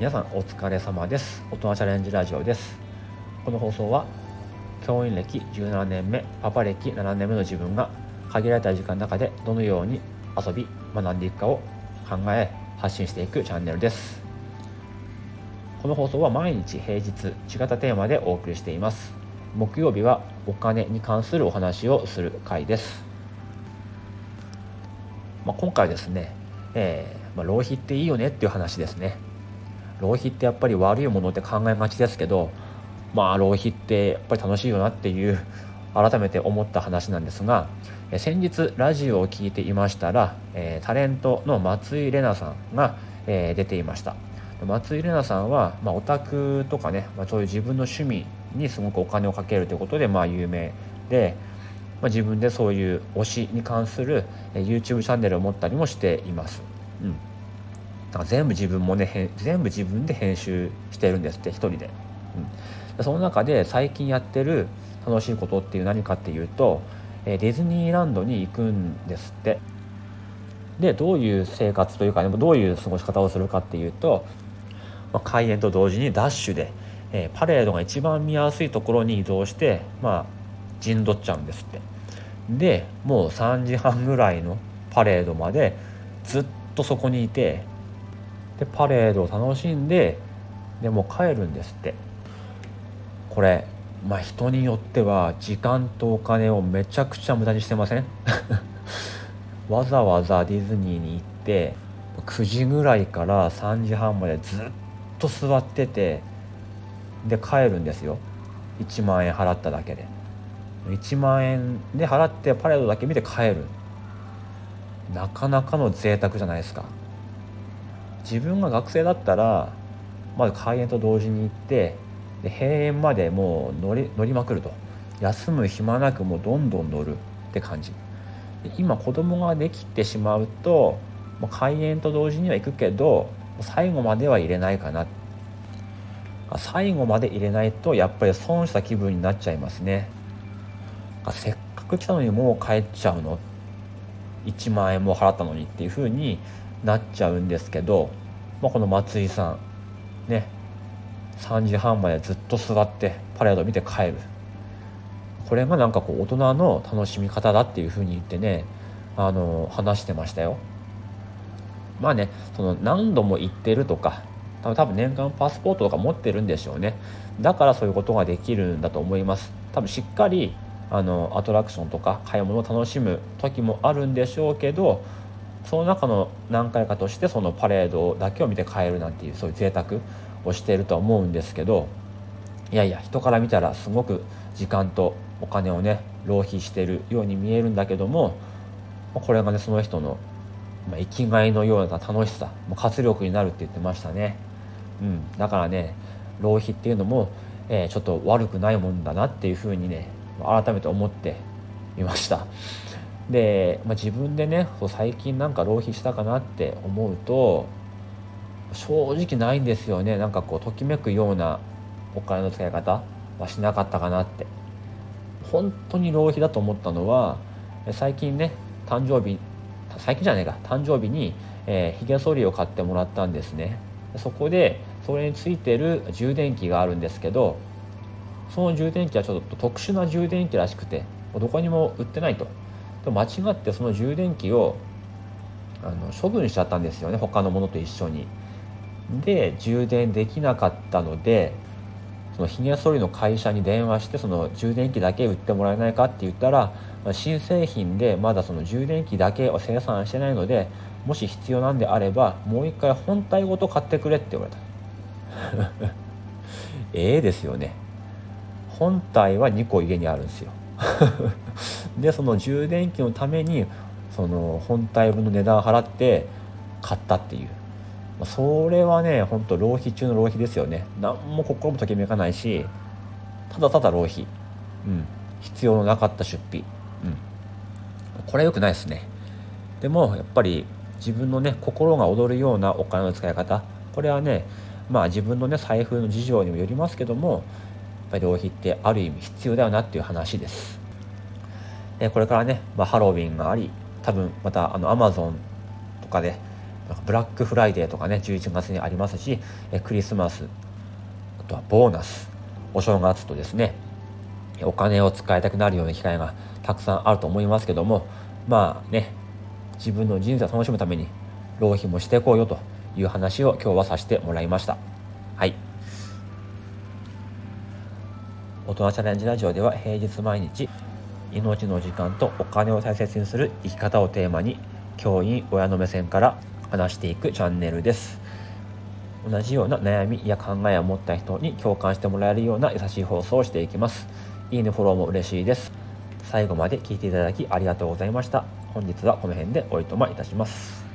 皆さんお疲れ様です。大人チャレンジラジオです。この放送は教員歴17年目パパ歴7年目の自分が限られた時間の中でどのように遊び学んでいくかを考え発信していくチャンネルです。この放送は毎日平日違ったテーマでお送りしています。木曜日はお金に関するお話をする回です、まあ、今回ですね、えーまあ、浪費っていいよねっていう話ですね。浪費ってやっぱり悪いものって考えがちですけどまあ浪費ってやっぱり楽しいよなっていう改めて思った話なんですが先日ラジオを聞いていましたら、えタレントの松井玲奈さんが、え出ていました松井玲奈さんは、まあ、オタクとかね、まあ、そういう自分の趣味にすごくお金をかけるということで、まあ、有名で、まあ、自分でそういう推しに関する YouTube チャンネルを持ったりもしています。うんだか全部自分もね全部自分で編集してるんですって一人で、うん、その中で最近やってる楽しいことっていう何かっていうとディズニーランドに行くんですって。でどういう生活というか、ね、どういう過ごし方をするかっていうと、まあ、開園と同時にダッシュで、えー、パレードが一番見やすいところに移動してまあ陣取っちゃうんですって。でもう3時半ぐらいのパレードまでずっとそこにいてでパレードを楽しんででも帰るんですって。これまあ人によっては時間とお金をめちゃくちゃ無駄にしてません？わざわざディズニーに行って9時ぐらいから3時半までずっと座っててで帰るんですよ。1万円払っただけで。1万円で払ってパレードだけ見て帰る。なかなかの贅沢じゃないですか。自分が学生だったらまず開園と同時に行ってで閉園までもう乗り乗りまくると。休む暇なくもうどんどん乗る。って感じ。今子供ができてしまうと開園と同時には行くけど最後までは入れないかな。最後まで入れないとやっぱり損した気分になっちゃいますね。せっかく来たのにもう帰っちゃうの？1万円も払ったのにっていうふうになっちゃうんですけど、まあ、この松井さんね3時半までずっと座ってパレード見て帰る。これがなんかこう大人の楽しみ方だっていうふうに言ってねあの話してましたよ。まあねその何度も行ってるとか多分年間パスポートとか持ってるんでしょうね。だからそういうことができるんだと思います。多分しっかりあのアトラクションとか買い物を楽しむ時もあるんでしょうけどその中の何回かとしてそのパレードだけを見て帰るなんていうそういう贅沢をしているとは思うんですけどいやいや人から見たらすごく時間とお金をね浪費しているように見えるんだけどもこれがねその人の生きがいのような楽しさ活力になるって言ってましたね、うん、だからね浪費っていうのも、えー、ちょっと悪くないもんだなっていうふうにね改めて思っていました。で、まあ、自分でねそう最近なんか浪費したかなって思うと正直ないんですよね。なんかこうときめくようなお金の使い方はしなかったかなって。本当に浪費だと思ったのは最近ね誕生日最近じゃないか誕生日に、えー、ヒゲ剃りを買ってもらったんですね。そこでそれについてる充電器があるんですけどその充電器はちょっと特殊な充電器らしくてどこにも売ってないと。間違ってその充電器をあの処分しちゃったんですよね。他のものと一緒に。で充電できなかったのでそのひげ剃りの会社に電話してその充電器だけ売ってもらえないかって言ったら新製品でまだその充電器だけを生産してないのでもし必要なんであればもう一回本体ごと買ってくれって言われた。ええですよね。本体は2個家にあるんですよ。でその充電器のためにその本体分の値段を払って買ったっていう。それはねほんと浪費中の浪費ですよね。何も心もときめかないしただただ浪費。うん。必要のなかった出費。うん。これは良くないですね。でもやっぱり自分のね心が躍るようなお金の使い方。これはねまあ自分のね財布の事情にもよりますけどもやっぱり浪費ってある意味必要だよなっていう話です。でこれからね、まあ、ハロウィンがあり多分またあのアマゾンとかでなんかブラックフライデーとかね11月にありますしえクリスマスあとはボーナスお正月とですねお金を使いたくなるような機会がたくさんあると思いますけどもまあね自分の人生を楽しむために浪費もしていこうよという話を今日はさせてもらいました。はい。大人チャレンジラジオでは平日毎日命の時間とお金を大切にする生き方をテーマに教員親の目線から話していくチャンネルです。同じような悩みや考えを持った人に共感してもらえるような優しい放送をしていきます。いいねフォローも嬉しいです。最後まで聞いていただきありがとうございました。本日はこの辺でおいとまいたします。